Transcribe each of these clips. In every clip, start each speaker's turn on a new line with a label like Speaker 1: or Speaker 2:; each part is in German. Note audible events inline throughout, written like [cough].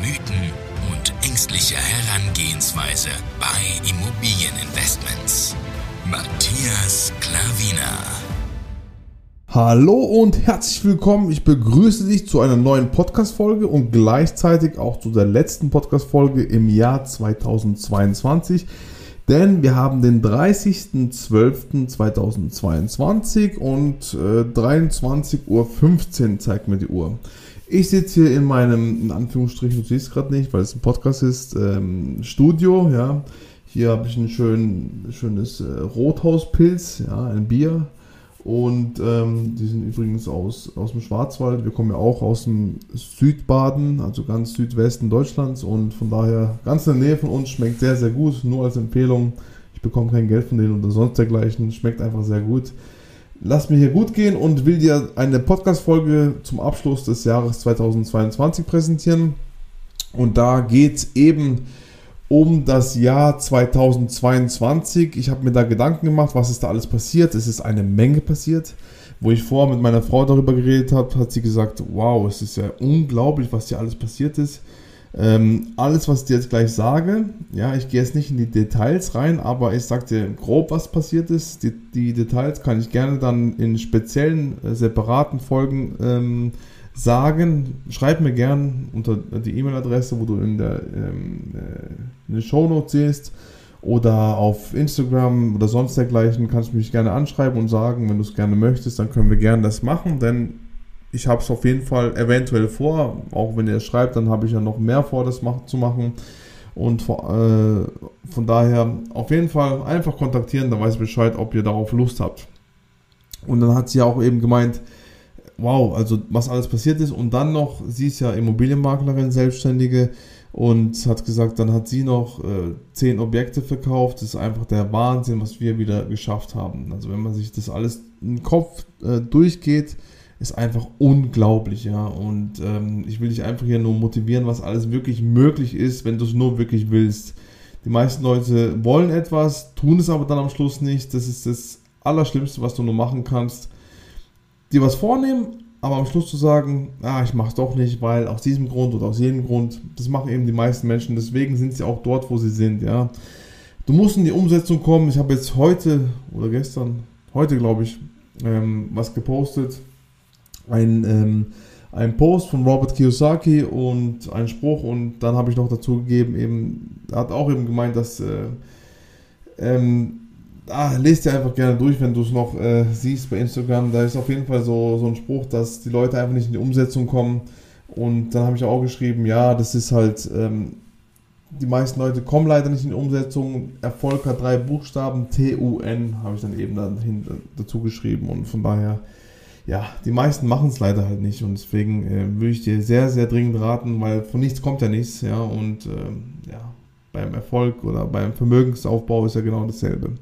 Speaker 1: Mythen und ängstliche Herangehensweise bei Immobilieninvestments. Matthias Klavina.
Speaker 2: Hallo und herzlich willkommen. Ich begrüße dich zu einer neuen Podcast-Folge und gleichzeitig auch zu der letzten Podcast-Folge im Jahr 2022. Denn wir haben den 30.12.2022 und äh, 23.15 Uhr zeigt mir die Uhr. Ich sitze hier in meinem, in Anführungsstrichen, du siehst gerade nicht, weil es ein Podcast ist, ähm, Studio. Ja. Hier habe ich ein schön, schönes äh, Rothauspilz, ja, ein Bier und ähm, die sind übrigens aus, aus dem Schwarzwald. Wir kommen ja auch aus dem Südbaden, also ganz Südwesten Deutschlands. Und von daher ganz in der Nähe von uns schmeckt sehr, sehr gut. Nur als Empfehlung. Ich bekomme kein Geld von denen oder sonst dergleichen. Schmeckt einfach sehr gut. Lass mir hier gut gehen und will dir eine Podcast-Folge zum Abschluss des Jahres 2022 präsentieren. Und da geht es eben um das Jahr 2022. Ich habe mir da Gedanken gemacht, was ist da alles passiert. Es ist eine Menge passiert. Wo ich vorher mit meiner Frau darüber geredet habe, hat sie gesagt, wow, es ist ja unglaublich, was hier alles passiert ist. Ähm, alles, was ich dir jetzt gleich sage, ja, ich gehe jetzt nicht in die Details rein, aber ich sage dir grob, was passiert ist. Die, die, Details kann ich gerne dann in speziellen, äh, separaten Folgen ähm, sagen. Schreib mir gern unter die E-Mail-Adresse, wo du in der, ähm, äh, in den Shownotes siehst oder auf Instagram oder sonst dergleichen kannst du mich gerne anschreiben und sagen, wenn du es gerne möchtest, dann können wir gerne das machen, denn ich habe es auf jeden Fall eventuell vor, auch wenn ihr schreibt, dann habe ich ja noch mehr vor, das zu machen und äh, von daher auf jeden Fall einfach kontaktieren, dann weiß ich Bescheid, ob ihr darauf Lust habt. Und dann hat sie auch eben gemeint, wow, also was alles passiert ist. Und dann noch, sie ist ja Immobilienmaklerin, Selbstständige und hat gesagt, dann hat sie noch äh, zehn Objekte verkauft. Das ist einfach der Wahnsinn, was wir wieder geschafft haben. Also wenn man sich das alles im Kopf äh, durchgeht, ist einfach unglaublich, ja. Und ähm, ich will dich einfach hier nur motivieren, was alles wirklich möglich ist, wenn du es nur wirklich willst. Die meisten Leute wollen etwas, tun es aber dann am Schluss nicht. Das ist das Allerschlimmste, was du nur machen kannst dir was vornehmen, aber am Schluss zu sagen, ah, ich mache es doch nicht, weil aus diesem Grund oder aus jedem Grund, das machen eben die meisten Menschen, deswegen sind sie auch dort, wo sie sind, ja. Du musst in die Umsetzung kommen. Ich habe jetzt heute oder gestern, heute glaube ich, ähm, was gepostet. Ein, ähm, ein Post von Robert Kiyosaki und ein Spruch und dann habe ich noch dazu gegeben, eben, er hat auch eben gemeint, dass äh, ähm, ah, lest dir einfach gerne durch, wenn du es noch äh, siehst bei Instagram. Da ist auf jeden Fall so, so ein Spruch, dass die Leute einfach nicht in die Umsetzung kommen. Und dann habe ich auch geschrieben, ja, das ist halt, ähm, die meisten Leute kommen leider nicht in die Umsetzung. Erfolg hat drei Buchstaben, T-U-N, habe ich dann eben dann dazu geschrieben. Und von daher, ja, die meisten machen es leider halt nicht. Und deswegen äh, würde ich dir sehr, sehr dringend raten, weil von nichts kommt ja nichts. Ja, und äh, ja, beim Erfolg oder beim Vermögensaufbau ist ja genau dasselbe.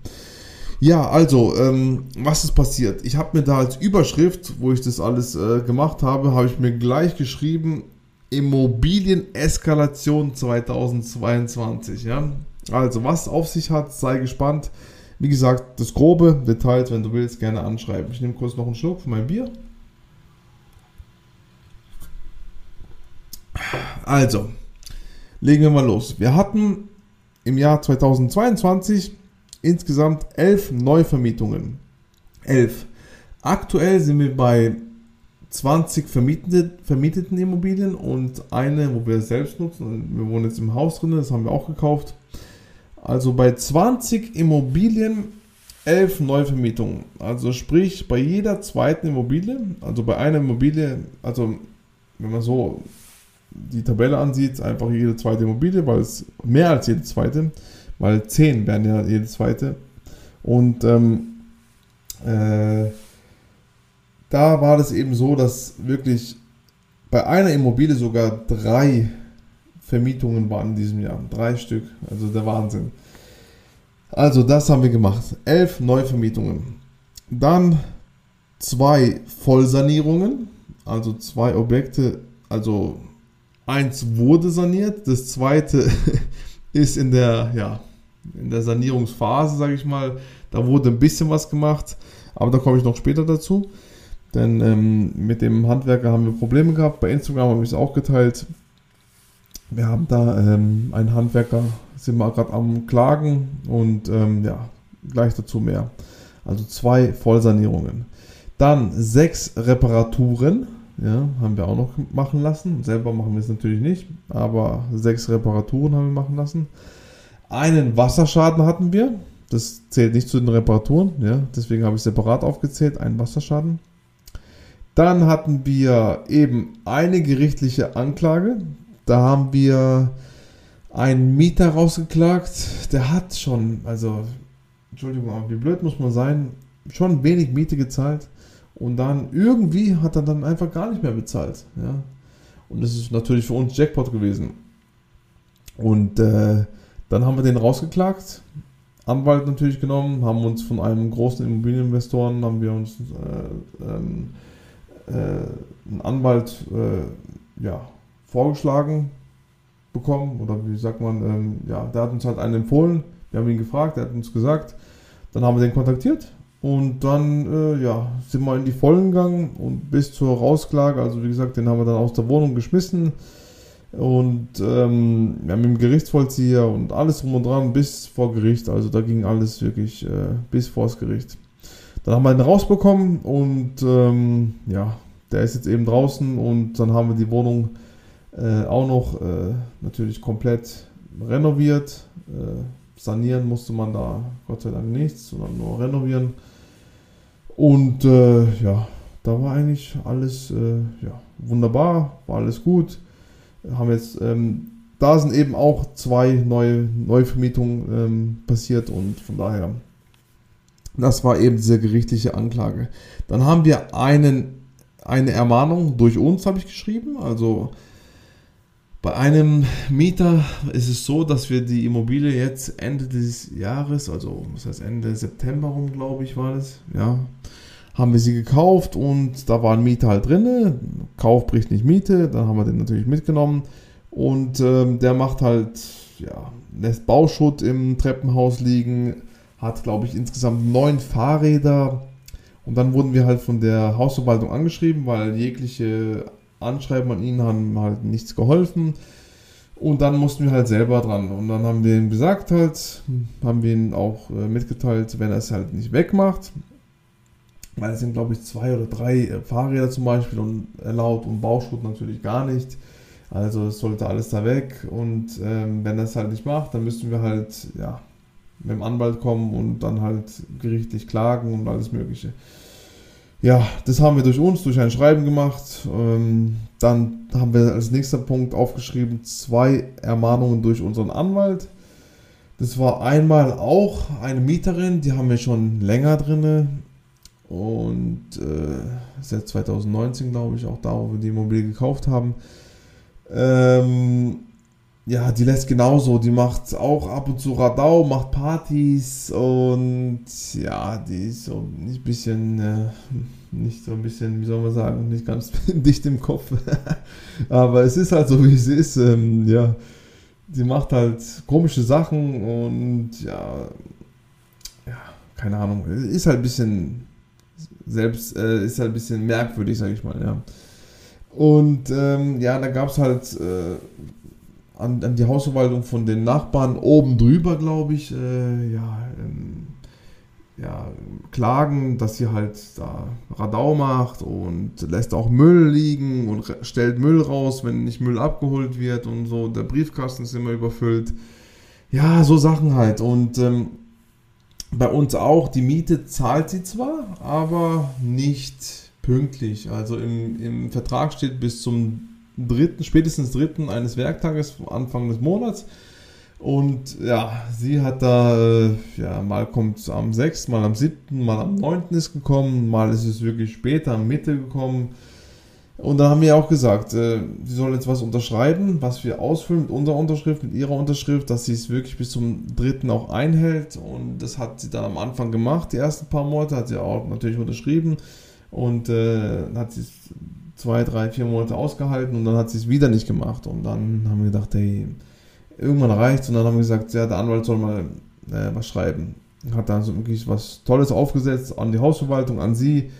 Speaker 2: Ja, also, ähm, was ist passiert? Ich habe mir da als Überschrift, wo ich das alles äh, gemacht habe, habe ich mir gleich geschrieben, Immobilieneskalation 2022. Ja? Also, was auf sich hat, sei gespannt. Wie gesagt, das grobe Details, wenn du willst, gerne anschreiben. Ich nehme kurz noch einen Schluck von meinem Bier. Also, legen wir mal los. Wir hatten im Jahr 2022 insgesamt elf Neuvermietungen. Elf. Aktuell sind wir bei 20 vermietete, vermieteten Immobilien und eine, wo wir selbst nutzen. Wir wohnen jetzt im Haus drin, das haben wir auch gekauft. Also bei 20 Immobilien 11 Neuvermietungen. Also sprich bei jeder zweiten Immobilie, also bei einer Immobilie, also wenn man so die Tabelle ansieht, einfach jede zweite Immobilie, weil es mehr als jede zweite weil 10 wären ja jede zweite. Und ähm, äh, da war das eben so, dass wirklich bei einer Immobilie sogar drei Vermietungen waren in diesem Jahr. Drei Stück, also der Wahnsinn. Also das haben wir gemacht. Elf Neuvermietungen. Dann zwei Vollsanierungen, also zwei Objekte, also eins wurde saniert, das zweite [laughs] ist in der, ja, in der Sanierungsphase, sage ich mal. Da wurde ein bisschen was gemacht, aber da komme ich noch später dazu. Denn ähm, mit dem Handwerker haben wir Probleme gehabt. Bei Instagram habe ich es auch geteilt. Wir haben da ähm, einen Handwerker, sind wir gerade am Klagen und ähm, ja, gleich dazu mehr. Also zwei Vollsanierungen. Dann sechs Reparaturen, ja, haben wir auch noch machen lassen. Selber machen wir es natürlich nicht, aber sechs Reparaturen haben wir machen lassen. Einen Wasserschaden hatten wir. Das zählt nicht zu den Reparaturen, ja, deswegen habe ich separat aufgezählt, einen Wasserschaden. Dann hatten wir eben eine gerichtliche Anklage. Da haben wir einen Mieter rausgeklagt. Der hat schon, also, Entschuldigung, aber wie blöd muss man sein, schon wenig Miete gezahlt. Und dann irgendwie hat er dann einfach gar nicht mehr bezahlt. Ja. Und das ist natürlich für uns Jackpot gewesen. Und äh, dann haben wir den rausgeklagt, Anwalt natürlich genommen, haben uns von einem großen Immobilieninvestoren, haben wir uns äh, ähm, äh, einen Anwalt äh, ja, vorgeschlagen bekommen oder wie sagt man, ähm, ja, der hat uns halt einen empfohlen, wir haben ihn gefragt, er hat uns gesagt, dann haben wir den kontaktiert und dann äh, ja, sind wir in die Vollen gegangen und bis zur Rausklage, also wie gesagt, den haben wir dann aus der Wohnung geschmissen und ähm, wir haben im Gerichtsvollzieher und alles drum und dran bis vor Gericht, also da ging alles wirklich äh, bis vors Gericht. Dann haben wir ihn rausbekommen und ähm, ja, der ist jetzt eben draußen und dann haben wir die Wohnung äh, auch noch äh, natürlich komplett renoviert. Äh, sanieren musste man da Gott sei Dank nichts, sondern nur renovieren. Und äh, ja, da war eigentlich alles äh, ja, wunderbar, war alles gut. Haben jetzt, ähm, da sind eben auch zwei neue Neuvermietungen ähm, passiert und von daher, das war eben diese gerichtliche Anklage. Dann haben wir einen, eine Ermahnung durch uns, habe ich geschrieben, also bei einem Mieter ist es so, dass wir die Immobilie jetzt Ende des Jahres, also was heißt Ende September rum, glaube ich, war das, ja, haben wir sie gekauft und da war ein Mieter halt drin. Kauf bricht nicht Miete, dann haben wir den natürlich mitgenommen und ähm, der macht halt, ja, lässt Bauschutt im Treppenhaus liegen, hat, glaube ich, insgesamt neun Fahrräder. Und dann wurden wir halt von der Hausverwaltung angeschrieben, weil jegliche Anschreiben an ihn haben halt nichts geholfen. Und dann mussten wir halt selber dran. Und dann haben wir ihm gesagt halt, haben wir ihn auch äh, mitgeteilt, wenn er es halt nicht wegmacht. Weil es sind, glaube ich, zwei oder drei äh, Fahrräder zum Beispiel und erlaubt und Bauschutt natürlich gar nicht. Also es sollte alles da weg. Und ähm, wenn er es halt nicht macht, dann müssen wir halt, ja, mit dem Anwalt kommen und dann halt gerichtlich klagen und alles Mögliche. Ja, das haben wir durch uns, durch ein Schreiben gemacht. Ähm, dann haben wir als nächster Punkt aufgeschrieben, zwei Ermahnungen durch unseren Anwalt. Das war einmal auch eine Mieterin, die haben wir schon länger drin. Und äh, seit 2019, glaube ich, auch da, wo wir die Immobilie gekauft haben. Ähm, ja, die lässt genauso. Die macht auch ab und zu Radau, macht Partys und ja, die ist so ein bisschen, äh, nicht so ein bisschen, wie soll man sagen, nicht ganz [laughs] dicht im Kopf. [laughs] Aber es ist halt so, wie es ist. Ähm, ja, die macht halt komische Sachen und ja, ja, keine Ahnung. Ist halt ein bisschen selbst, äh, ist halt ein bisschen merkwürdig, sag ich mal, ja. Und ähm, ja, da gab es halt äh, an, an die Hausverwaltung von den Nachbarn oben drüber, glaube ich, äh, ja, ähm, ja, klagen, dass sie halt da Radau macht und lässt auch Müll liegen und stellt Müll raus, wenn nicht Müll abgeholt wird und so. Der Briefkasten ist immer überfüllt. Ja, so Sachen halt. Und ähm, bei uns auch, die Miete zahlt sie zwar, aber nicht pünktlich. Also im, im Vertrag steht bis zum dritten, spätestens dritten eines Werktages, Anfang des Monats. Und ja, sie hat da, äh, ja, mal kommt es am 6., mal am 7., mal am 9. ist gekommen, mal ist es wirklich später, am Mitte gekommen. Und dann haben wir auch gesagt, äh, sie soll jetzt was unterschreiben, was wir ausfüllen mit unserer Unterschrift, mit ihrer Unterschrift, dass sie es wirklich bis zum dritten auch einhält. Und das hat sie dann am Anfang gemacht, die ersten paar Monate, hat sie auch natürlich unterschrieben. Und äh, hat sie zwei, drei, vier Monate ausgehalten und dann hat sie es wieder nicht gemacht. Und dann haben wir gedacht, hey, irgendwann reicht's. Und dann haben wir gesagt, ja, der Anwalt soll mal äh, was schreiben. Hat dann so wirklich was Tolles aufgesetzt an die Hausverwaltung, an sie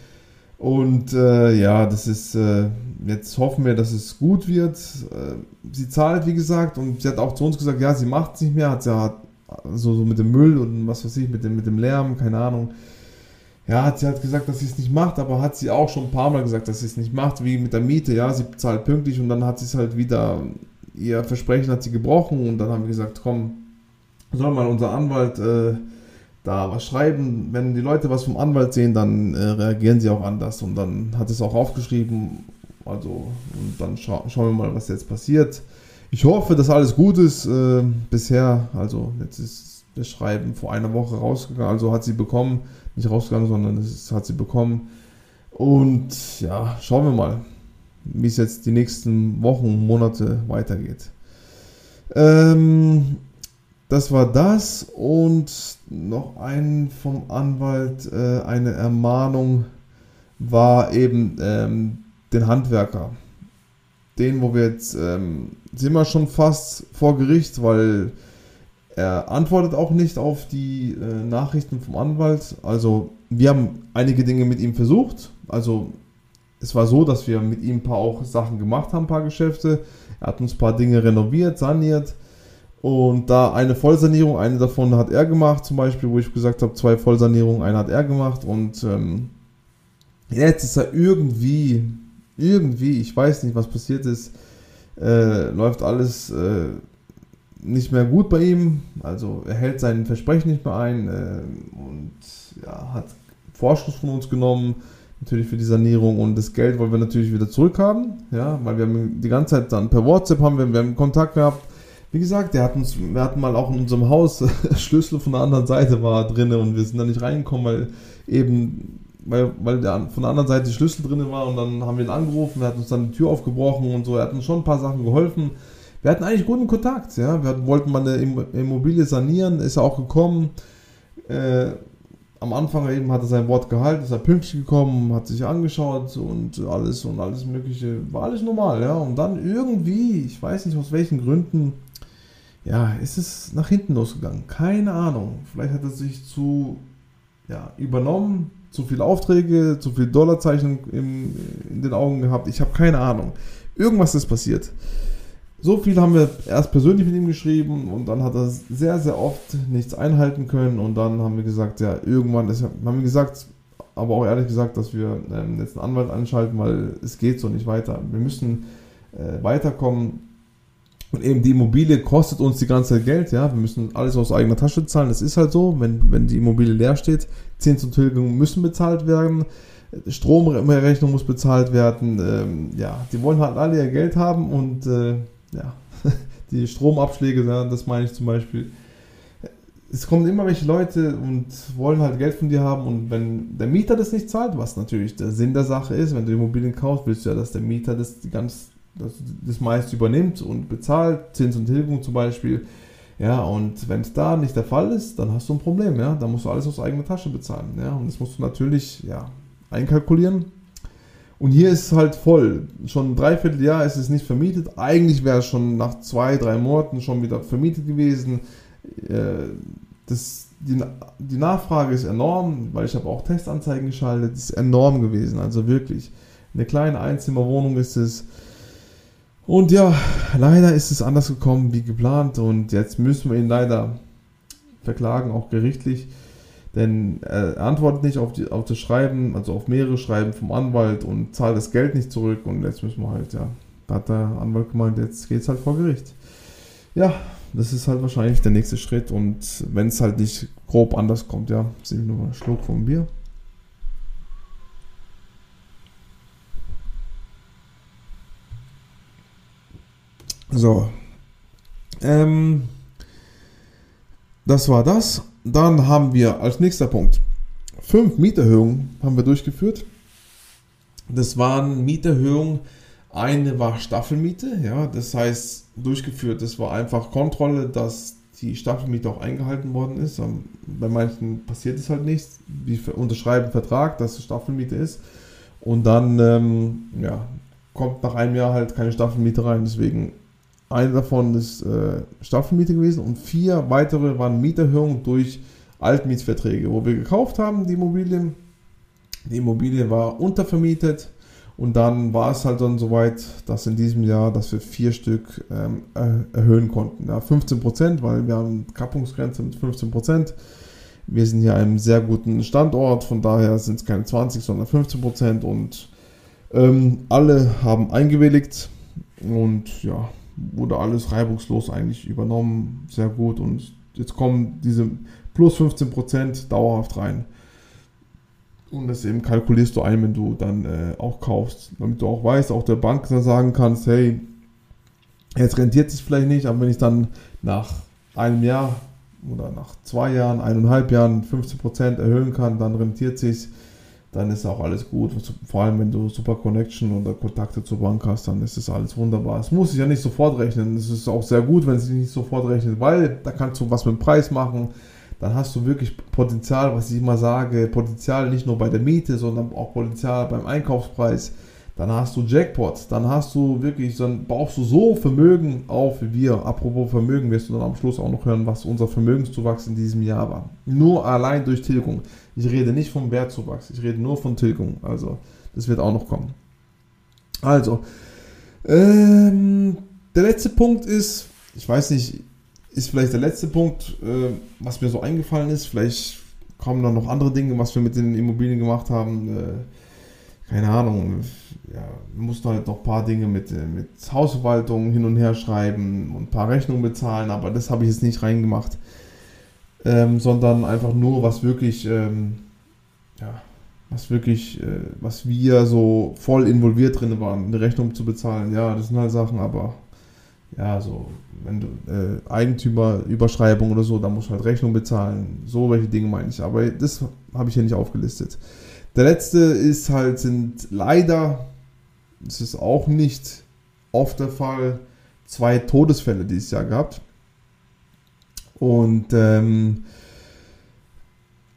Speaker 2: und äh, ja, das ist, äh, jetzt hoffen wir, dass es gut wird. Äh, sie zahlt, wie gesagt, und sie hat auch zu uns gesagt, ja, sie macht es nicht mehr, hat hat so, so mit dem Müll und was weiß ich, mit dem, mit dem Lärm, keine Ahnung. Ja, hat sie halt gesagt, dass sie es nicht macht, aber hat sie auch schon ein paar Mal gesagt, dass sie es nicht macht, wie mit der Miete, ja, sie zahlt pünktlich und dann hat sie es halt wieder, ihr Versprechen hat sie gebrochen und dann haben wir gesagt, komm, soll mal unser Anwalt äh, da was schreiben. Wenn die Leute was vom Anwalt sehen, dann äh, reagieren sie auch anders. Und dann hat es auch aufgeschrieben. Also, und dann scha schauen wir mal, was jetzt passiert. Ich hoffe, dass alles gut ist. Äh, bisher, also jetzt ist das Schreiben vor einer Woche rausgegangen. Also hat sie bekommen. Nicht rausgegangen, sondern es hat sie bekommen. Und ja, schauen wir mal, wie es jetzt die nächsten Wochen, Monate weitergeht. Ähm, das war das und noch ein vom Anwalt, äh, eine Ermahnung war eben ähm, den Handwerker. Den, wo wir jetzt ähm, sind wir schon fast vor Gericht, weil er antwortet auch nicht auf die äh, Nachrichten vom Anwalt. Also wir haben einige Dinge mit ihm versucht. Also es war so, dass wir mit ihm ein paar auch Sachen gemacht haben, ein paar Geschäfte. Er hat uns ein paar Dinge renoviert, saniert. Und da eine Vollsanierung, eine davon hat er gemacht, zum Beispiel, wo ich gesagt habe, zwei Vollsanierungen, eine hat er gemacht. Und ähm, jetzt ist er irgendwie, irgendwie, ich weiß nicht, was passiert ist, äh, läuft alles äh, nicht mehr gut bei ihm. Also er hält sein Versprechen nicht mehr ein äh, und ja, hat Vorschuss von uns genommen, natürlich für die Sanierung und das Geld wollen wir natürlich wieder zurückhaben, ja, weil wir haben die ganze Zeit dann per WhatsApp haben wir, wir haben Kontakt gehabt wie gesagt, der hat uns, wir hatten mal auch in unserem Haus [laughs] Schlüssel von der anderen Seite war drin und wir sind da nicht reingekommen, weil eben, weil, weil der von der anderen Seite Schlüssel drin war und dann haben wir ihn angerufen, er hat uns dann die Tür aufgebrochen und so, er hat uns schon ein paar Sachen geholfen. Wir hatten eigentlich guten Kontakt, ja, wir wollten mal eine Immobilie sanieren, ist er auch gekommen. Äh, am Anfang eben hat er sein Wort gehalten, ist er pünktlich gekommen, hat sich angeschaut und alles und alles Mögliche, war alles normal, ja. Und dann irgendwie, ich weiß nicht aus welchen Gründen, ja, ist es nach hinten losgegangen. Keine Ahnung. Vielleicht hat er sich zu ja, übernommen, zu viele Aufträge, zu viele Dollarzeichen in, in den Augen gehabt. Ich habe keine Ahnung. Irgendwas ist passiert. So viel haben wir erst persönlich mit ihm geschrieben und dann hat er sehr, sehr oft nichts einhalten können und dann haben wir gesagt, ja, irgendwann, ist, haben wir gesagt, aber auch ehrlich gesagt, dass wir ähm, jetzt einen Anwalt anschalten, weil es geht so nicht weiter. Wir müssen äh, weiterkommen und eben die Immobilie kostet uns die ganze Zeit Geld, ja. Wir müssen alles aus eigener Tasche zahlen. Das ist halt so, wenn, wenn die Immobilie leer steht. Zins und Tilgung müssen bezahlt werden. Stromrechnung muss bezahlt werden. Ähm, ja, die wollen halt alle ihr Geld haben und äh, ja, [laughs] die Stromabschläge, das meine ich zum Beispiel. Es kommen immer welche Leute und wollen halt Geld von dir haben und wenn der Mieter das nicht zahlt, was natürlich der Sinn der Sache ist, wenn du Immobilien kaufst, willst du ja, dass der Mieter das ganz das, das meiste übernimmt und bezahlt, Zins und Tilgung zum Beispiel. Ja, und wenn es da nicht der Fall ist, dann hast du ein Problem, ja. Da musst du alles aus eigener Tasche bezahlen, ja. Und das musst du natürlich, ja, einkalkulieren. Und hier ist es halt voll. Schon ein Dreivierteljahr ist es nicht vermietet. Eigentlich wäre es schon nach zwei, drei Monaten schon wieder vermietet gewesen. Äh, das, die, die Nachfrage ist enorm, weil ich habe auch Testanzeigen geschaltet. Das ist enorm gewesen, also wirklich. Eine kleine Einzimmerwohnung ist es. Und ja, leider ist es anders gekommen wie geplant und jetzt müssen wir ihn leider verklagen, auch gerichtlich, denn er antwortet nicht auf, die, auf das Schreiben, also auf mehrere Schreiben vom Anwalt und zahlt das Geld nicht zurück und jetzt müssen wir halt, ja, da hat der Anwalt gemeint, jetzt geht es halt vor Gericht. Ja, das ist halt wahrscheinlich der nächste Schritt und wenn es halt nicht grob anders kommt, ja, ich nur einen Schluck vom Bier. So. Ähm, das war das. Dann haben wir als nächster Punkt fünf Mieterhöhungen haben wir durchgeführt. Das waren Mieterhöhungen. Eine war Staffelmiete, ja, das heißt durchgeführt. Das war einfach Kontrolle, dass die Staffelmiete auch eingehalten worden ist. Ähm, bei manchen passiert es halt nicht. Die unterschreiben Vertrag, dass es Staffelmiete ist. Und dann ähm, ja, kommt nach einem Jahr halt keine Staffelmiete rein. Deswegen eine davon ist äh, Staffelmiete gewesen und vier weitere waren Mieterhöhungen durch Altmietverträge, wo wir gekauft haben, die Immobilien. Die Immobilie war untervermietet und dann war es halt dann soweit, dass in diesem Jahr, dass wir vier Stück ähm, erhöhen konnten. Ja, 15 Prozent, weil wir haben Kappungsgrenze mit 15 Prozent. Wir sind hier einem sehr guten Standort, von daher sind es keine 20, sondern 15 Prozent und ähm, alle haben eingewilligt und ja, wurde alles reibungslos eigentlich übernommen, sehr gut. Und jetzt kommen diese plus 15 Prozent dauerhaft rein. Und das eben kalkulierst du ein, wenn du dann äh, auch kaufst, damit du auch weißt, auch der Bank dann sagen kannst, hey, jetzt rentiert sich vielleicht nicht, aber wenn ich dann nach einem Jahr oder nach zwei Jahren, eineinhalb Jahren 15% erhöhen kann, dann rentiert sich dann ist auch alles gut. Vor allem, wenn du super Connection oder Kontakte zur Bank hast, dann ist das alles wunderbar. Es muss sich ja nicht sofort rechnen. Es ist auch sehr gut, wenn es sich nicht sofort rechnet, weil da kannst du was mit dem Preis machen. Dann hast du wirklich Potenzial, was ich immer sage, Potenzial nicht nur bei der Miete, sondern auch Potenzial beim Einkaufspreis dann hast du Jackpot, dann hast du wirklich, dann baust du so Vermögen auf wie wir. Apropos Vermögen, wirst du dann am Schluss auch noch hören, was unser Vermögenszuwachs in diesem Jahr war. Nur allein durch Tilgung. Ich rede nicht vom Wertzuwachs, ich rede nur von Tilgung. Also, das wird auch noch kommen. Also, ähm, der letzte Punkt ist, ich weiß nicht, ist vielleicht der letzte Punkt, äh, was mir so eingefallen ist. Vielleicht kommen dann noch andere Dinge, was wir mit den Immobilien gemacht haben. Äh, keine Ahnung, ja, musste halt noch ein paar Dinge mit, mit Hausverwaltung hin und her schreiben und ein paar Rechnungen bezahlen, aber das habe ich jetzt nicht reingemacht. Ähm, sondern einfach nur, was wirklich, ähm, ja, was wirklich, äh, was wir so voll involviert drin waren, eine Rechnung zu bezahlen. Ja, das sind halt Sachen, aber ja, so, wenn du äh, Eigentümerüberschreibung oder so, da musst du halt Rechnung bezahlen. So welche Dinge meine ich. Aber das habe ich hier nicht aufgelistet. Der letzte ist halt, sind leider, das ist auch nicht oft der Fall, zwei Todesfälle dieses Jahr gehabt. Und ähm,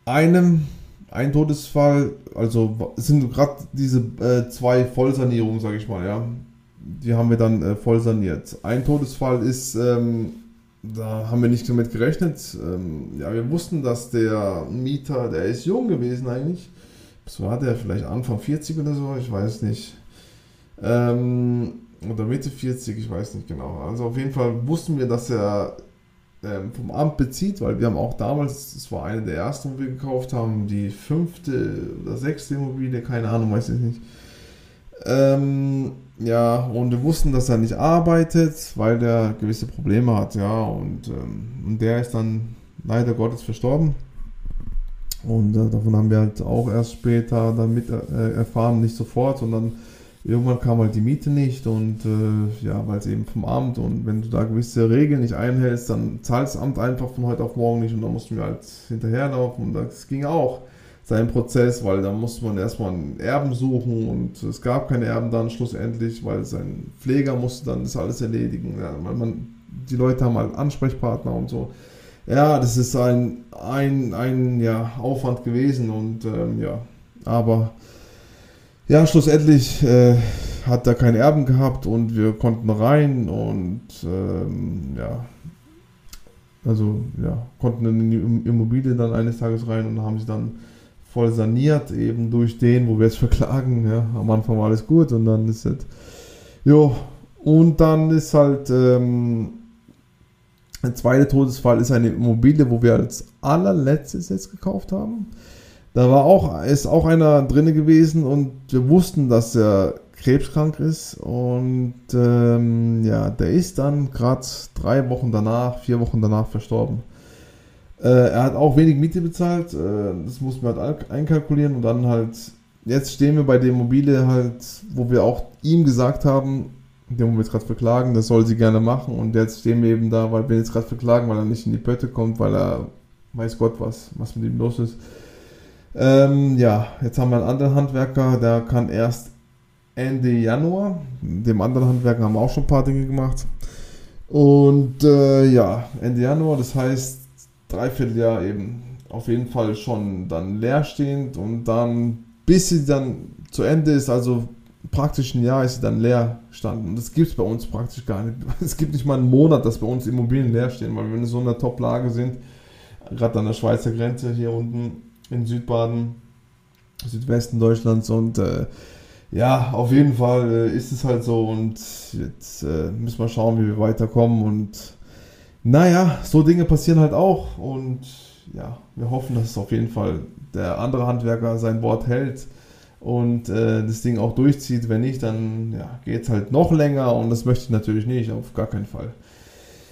Speaker 2: einem, ein Todesfall, also sind gerade diese äh, zwei Vollsanierungen, sage ich mal, ja. Die haben wir dann äh, voll saniert. Ein Todesfall ist, ähm, da haben wir nicht damit gerechnet. Ähm, ja, wir wussten, dass der Mieter, der ist jung gewesen eigentlich, was war der, vielleicht Anfang 40 oder so, ich weiß nicht. Ähm, oder Mitte 40, ich weiß nicht genau. Also auf jeden Fall wussten wir, dass er ähm, vom Amt bezieht, weil wir haben auch damals, das war eine der ersten, wo wir gekauft haben, die fünfte oder sechste Immobilie, keine Ahnung, weiß ich nicht. Ähm, ja, und wir wussten, dass er nicht arbeitet, weil der gewisse Probleme hat, ja, und, ähm, und der ist dann leider Gottes verstorben. Und äh, davon haben wir halt auch erst später dann mit äh, erfahren, nicht sofort, sondern irgendwann kam halt die Miete nicht und äh, ja, weil es eben vom Amt. Und wenn du da gewisse Regeln nicht einhältst, dann zahlt das Amt einfach von heute auf morgen nicht. Und dann mussten wir halt hinterherlaufen. Und das ging auch sein Prozess, weil da musste man erstmal einen Erben suchen und es gab keine Erben dann schlussendlich, weil sein Pfleger musste dann das alles erledigen. Ja, weil man, die Leute haben halt Ansprechpartner und so ja, das ist ein, ein, ein ja, Aufwand gewesen und ähm, ja, aber ja, schlussendlich äh, hat er keinen Erben gehabt und wir konnten rein und ähm, ja, also ja, konnten in die Immobilie dann eines Tages rein und haben sie dann voll saniert, eben durch den, wo wir es verklagen. Ja, am Anfang war alles gut und dann ist es, ja, und dann ist halt, ähm, der zweite Todesfall ist eine Immobilie, wo wir als allerletztes jetzt gekauft haben. Da war auch, ist auch einer drin gewesen und wir wussten, dass er krebskrank ist und ähm, ja, der ist dann gerade drei Wochen danach, vier Wochen danach verstorben. Äh, er hat auch wenig Miete bezahlt, äh, das mussten wir halt einkalkulieren und dann halt, jetzt stehen wir bei der Immobilie halt, wo wir auch ihm gesagt haben, den wir jetzt gerade verklagen, das soll sie gerne machen und jetzt stehen wir eben da, weil wir jetzt gerade verklagen, weil er nicht in die Pötte kommt, weil er weiß Gott was, was mit ihm los ist. Ähm, ja, jetzt haben wir einen anderen Handwerker, der kann erst Ende Januar. Dem anderen Handwerken haben wir auch schon ein paar Dinge gemacht. Und äh, ja, Ende Januar, das heißt dreiviertel Jahr eben auf jeden Fall schon dann leerstehend und dann bis sie dann zu Ende ist, also praktisch ein Jahr ist sie dann leer standen. Und das gibt es bei uns praktisch gar nicht. [laughs] Es gibt nicht mal einen Monat, dass bei uns Immobilien leer stehen, weil wir in so einer Top-Lage sind, gerade an der Schweizer Grenze hier unten in Südbaden, Südwesten Deutschlands und äh, ja, auf jeden Fall äh, ist es halt so und jetzt äh, müssen wir schauen, wie wir weiterkommen und naja, so Dinge passieren halt auch und ja, wir hoffen, dass auf jeden Fall der andere Handwerker sein Wort hält und äh, das Ding auch durchzieht. Wenn nicht, dann ja, geht es halt noch länger und das möchte ich natürlich nicht, auf gar keinen Fall.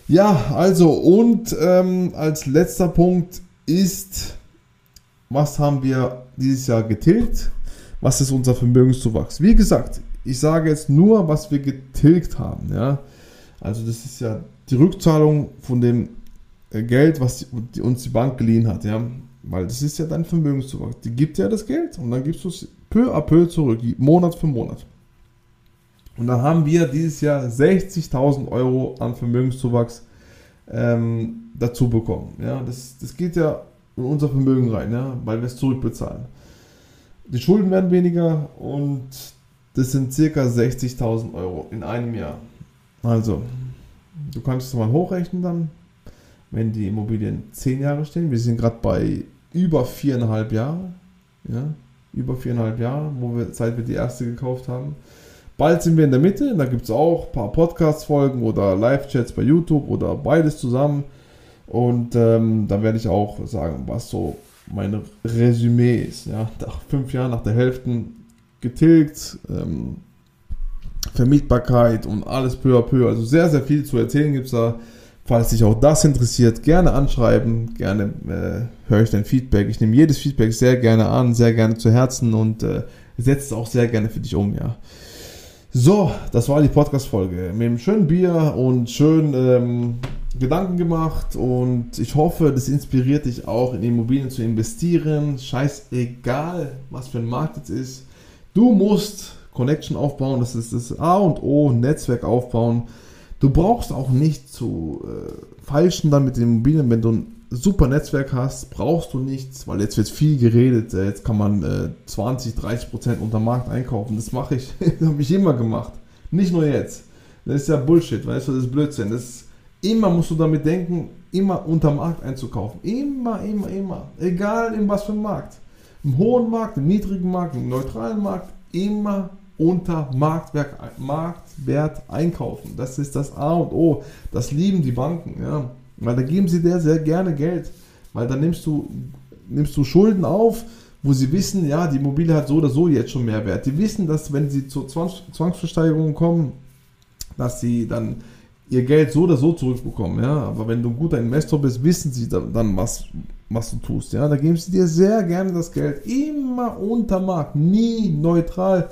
Speaker 2: Ja, also und ähm, als letzter Punkt ist, was haben wir dieses Jahr getilgt? Was ist unser Vermögenszuwachs? Wie gesagt, ich sage jetzt nur, was wir getilgt haben. Ja? Also das ist ja die Rückzahlung von dem äh, Geld, was die, uns die Bank geliehen hat. Ja? Weil das ist ja dein Vermögenszuwachs. Die gibt ja das Geld und dann gibst du es peu à peu zurück, Monat für Monat. Und dann haben wir dieses Jahr 60.000 Euro an Vermögenszuwachs ähm, dazu bekommen. Ja, das, das geht ja in unser Vermögen rein, ja, weil wir es zurückbezahlen. Die Schulden werden weniger und das sind circa 60.000 Euro in einem Jahr. Also, du kannst es mal hochrechnen dann, wenn die Immobilien 10 Jahre stehen. Wir sind gerade bei über viereinhalb Jahre. Ja, über viereinhalb Jahre, wo wir, seit wir die erste gekauft haben. Bald sind wir in der Mitte, da gibt es auch ein paar Podcast-Folgen oder Live-Chats bei YouTube oder beides zusammen. Und ähm, da werde ich auch sagen, was so mein Resümee ist. Ja, nach fünf Jahren, nach der Hälfte getilgt, ähm, Vermietbarkeit und alles peu à peu. Also sehr, sehr viel zu erzählen gibt es da. Falls dich auch das interessiert, gerne anschreiben, gerne äh, höre ich dein Feedback. Ich nehme jedes Feedback sehr gerne an, sehr gerne zu Herzen und äh, setze es auch sehr gerne für dich um, ja. So, das war die Podcast-Folge mit einem schönen Bier und schönen ähm, Gedanken gemacht und ich hoffe, das inspiriert dich auch in Immobilien zu investieren. Scheißegal, was für ein Markt es ist. Du musst Connection aufbauen, das ist das A und O, Netzwerk aufbauen. Du brauchst auch nicht zu äh, falschen dann mit den Immobilien, wenn du ein super Netzwerk hast, brauchst du nichts, weil jetzt wird viel geredet, jetzt kann man äh, 20, 30 Prozent unter Markt einkaufen. Das mache ich, [laughs] das habe ich immer gemacht. Nicht nur jetzt. Das ist ja Bullshit, weißt du, das ist Blödsinn. Das ist, immer musst du damit denken, immer unter Markt einzukaufen. Immer, immer, immer. Egal in was für einem Markt. Im hohen Markt, im niedrigen Markt, im neutralen Markt, immer unter Marktwert, Marktwert einkaufen. Das ist das A und O. Das lieben die Banken, ja. Weil da geben sie dir sehr gerne Geld. Weil dann nimmst du, nimmst du Schulden auf, wo sie wissen, ja, die Immobilie hat so oder so jetzt schon mehr Wert. Die wissen, dass wenn sie zu Zwangs Zwangsversteigerungen kommen, dass sie dann ihr Geld so oder so zurückbekommen, ja. Aber wenn du ein guter Investor bist, wissen sie dann, was, was du tust, ja. Da geben sie dir sehr gerne das Geld. Immer unter Markt, nie neutral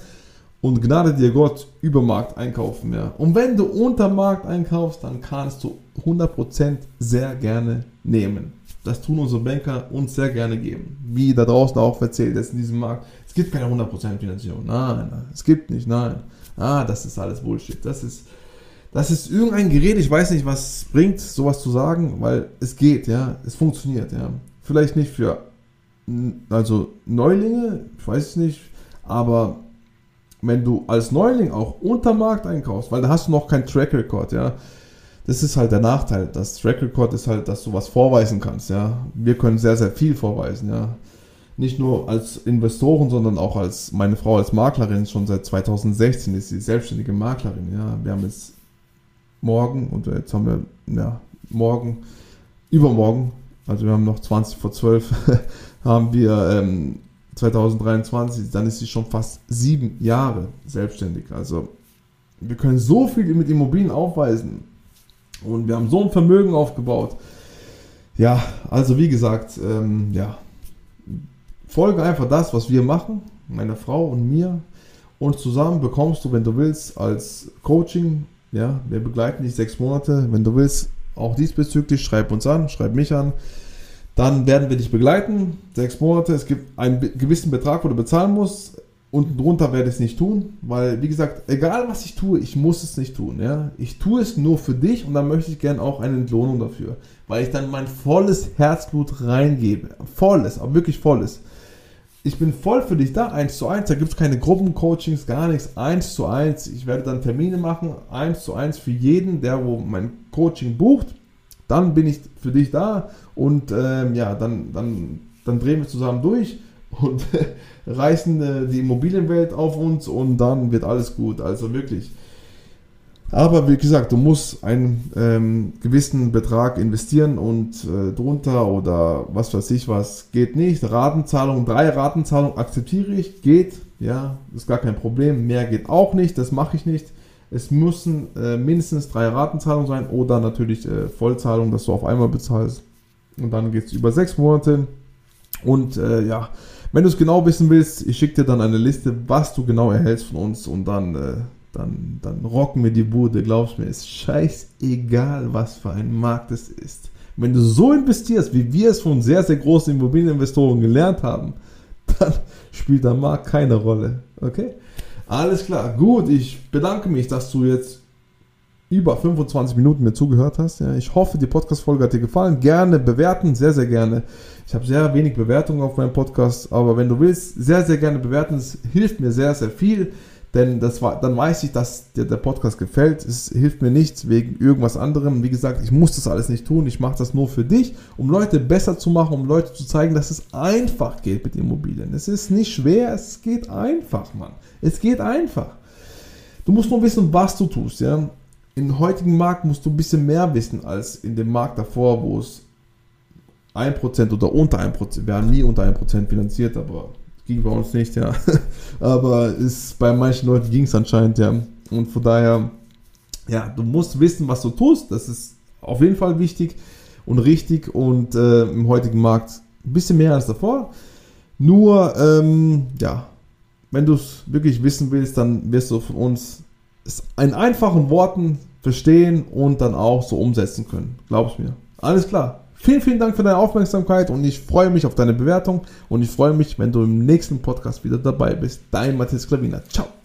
Speaker 2: und Gnade dir Gott über Markt einkaufen. Ja. Und wenn du unter Markt einkaufst, dann kannst du 100% sehr gerne nehmen. Das tun unsere Banker uns sehr gerne geben. Wie da draußen auch erzählt ist in diesem Markt. Es gibt keine 100% Finanzierung. Nein, nein, es gibt nicht, nein. Ah, das ist alles Bullshit. Das ist, das ist irgendein Gerät, ich weiß nicht, was bringt, sowas zu sagen, weil es geht, ja, es funktioniert, ja. Vielleicht nicht für also Neulinge, ich weiß es nicht, aber wenn du als Neuling auch unter Markt einkaufst, weil da hast du noch kein Track Record, ja. Das ist halt der Nachteil. Das Track Record ist halt, dass du was vorweisen kannst, ja. Wir können sehr, sehr viel vorweisen, ja. Nicht nur als Investoren, sondern auch als meine Frau als Maklerin. Schon seit 2016 ist sie selbstständige Maklerin, ja. Wir haben jetzt morgen und jetzt haben wir, ja, morgen, übermorgen, also wir haben noch 20 vor 12, [laughs] haben wir ähm, 2023, dann ist sie schon fast sieben Jahre selbstständig. Also wir können so viel mit Immobilien aufweisen und wir haben so ein Vermögen aufgebaut. Ja, also wie gesagt, ähm, ja, folge einfach das, was wir machen, meine Frau und mir. Und zusammen bekommst du, wenn du willst, als Coaching, ja, wir begleiten dich sechs Monate. Wenn du willst, auch diesbezüglich, schreib uns an, schreib mich an. Dann werden wir dich begleiten, sechs Monate. Es gibt einen gewissen Betrag, wo du bezahlen musst. unten drunter werde ich es nicht tun, weil, wie gesagt, egal was ich tue, ich muss es nicht tun. Ja? Ich tue es nur für dich und dann möchte ich gerne auch eine Entlohnung dafür, weil ich dann mein volles Herzblut reingebe. Volles, aber wirklich volles. Ich bin voll für dich da, eins zu eins. Da gibt es keine Gruppencoachings, gar nichts. Eins zu eins. Ich werde dann Termine machen, eins zu eins für jeden, der wo mein Coaching bucht. Dann bin ich für dich da und ähm, ja, dann, dann, dann drehen wir zusammen durch und [laughs] reißen äh, die Immobilienwelt auf uns und dann wird alles gut. Also wirklich. Aber wie gesagt, du musst einen ähm, gewissen Betrag investieren und äh, drunter oder was weiß ich was geht nicht. Ratenzahlung, drei Ratenzahlungen akzeptiere ich, geht, ja, ist gar kein Problem. Mehr geht auch nicht, das mache ich nicht. Es müssen äh, mindestens drei Ratenzahlungen sein oder natürlich äh, Vollzahlung, dass du auf einmal bezahlst. Und dann geht es über sechs Monate. Und äh, ja, wenn du es genau wissen willst, ich schicke dir dann eine Liste, was du genau erhältst von uns und dann, äh, dann, dann rocken wir die Bude. Glaubst mir, ist scheißegal, was für ein Markt es ist. Wenn du so investierst, wie wir es von sehr, sehr großen Immobilieninvestoren gelernt haben, [laughs] dann spielt der Markt keine Rolle. Okay? Alles klar. Gut, ich bedanke mich, dass du jetzt über 25 Minuten mir zugehört hast. Ja, ich hoffe, die Podcast-Folge hat dir gefallen. Gerne bewerten, sehr, sehr gerne. Ich habe sehr wenig Bewertungen auf meinem Podcast, aber wenn du willst, sehr, sehr gerne bewerten. Es hilft mir sehr, sehr viel, denn das war, dann weiß ich, dass dir der Podcast gefällt. Es hilft mir nichts wegen irgendwas anderem. Wie gesagt, ich muss das alles nicht tun. Ich mache das nur für dich, um Leute besser zu machen, um Leute zu zeigen, dass es einfach geht mit Immobilien. Es ist nicht schwer, es geht einfach, Mann. Es geht einfach. Du musst nur wissen, was du tust, ja im heutigen Markt musst du ein bisschen mehr wissen als in dem Markt davor, wo es 1% oder unter 1%, wir haben nie unter 1% finanziert, aber ging bei uns nicht, ja. [laughs] aber ist, bei manchen Leuten ging es anscheinend, ja. Und von daher, ja, du musst wissen, was du tust, das ist auf jeden Fall wichtig und richtig und äh, im heutigen Markt ein bisschen mehr als davor. Nur, ähm, ja, wenn du es wirklich wissen willst, dann wirst du von uns in einfachen Worten verstehen und dann auch so umsetzen können. Glaub's mir. Alles klar. Vielen, vielen Dank für deine Aufmerksamkeit und ich freue mich auf deine Bewertung und ich freue mich, wenn du im nächsten Podcast wieder dabei bist. Dein Matthias Klaviner. Ciao.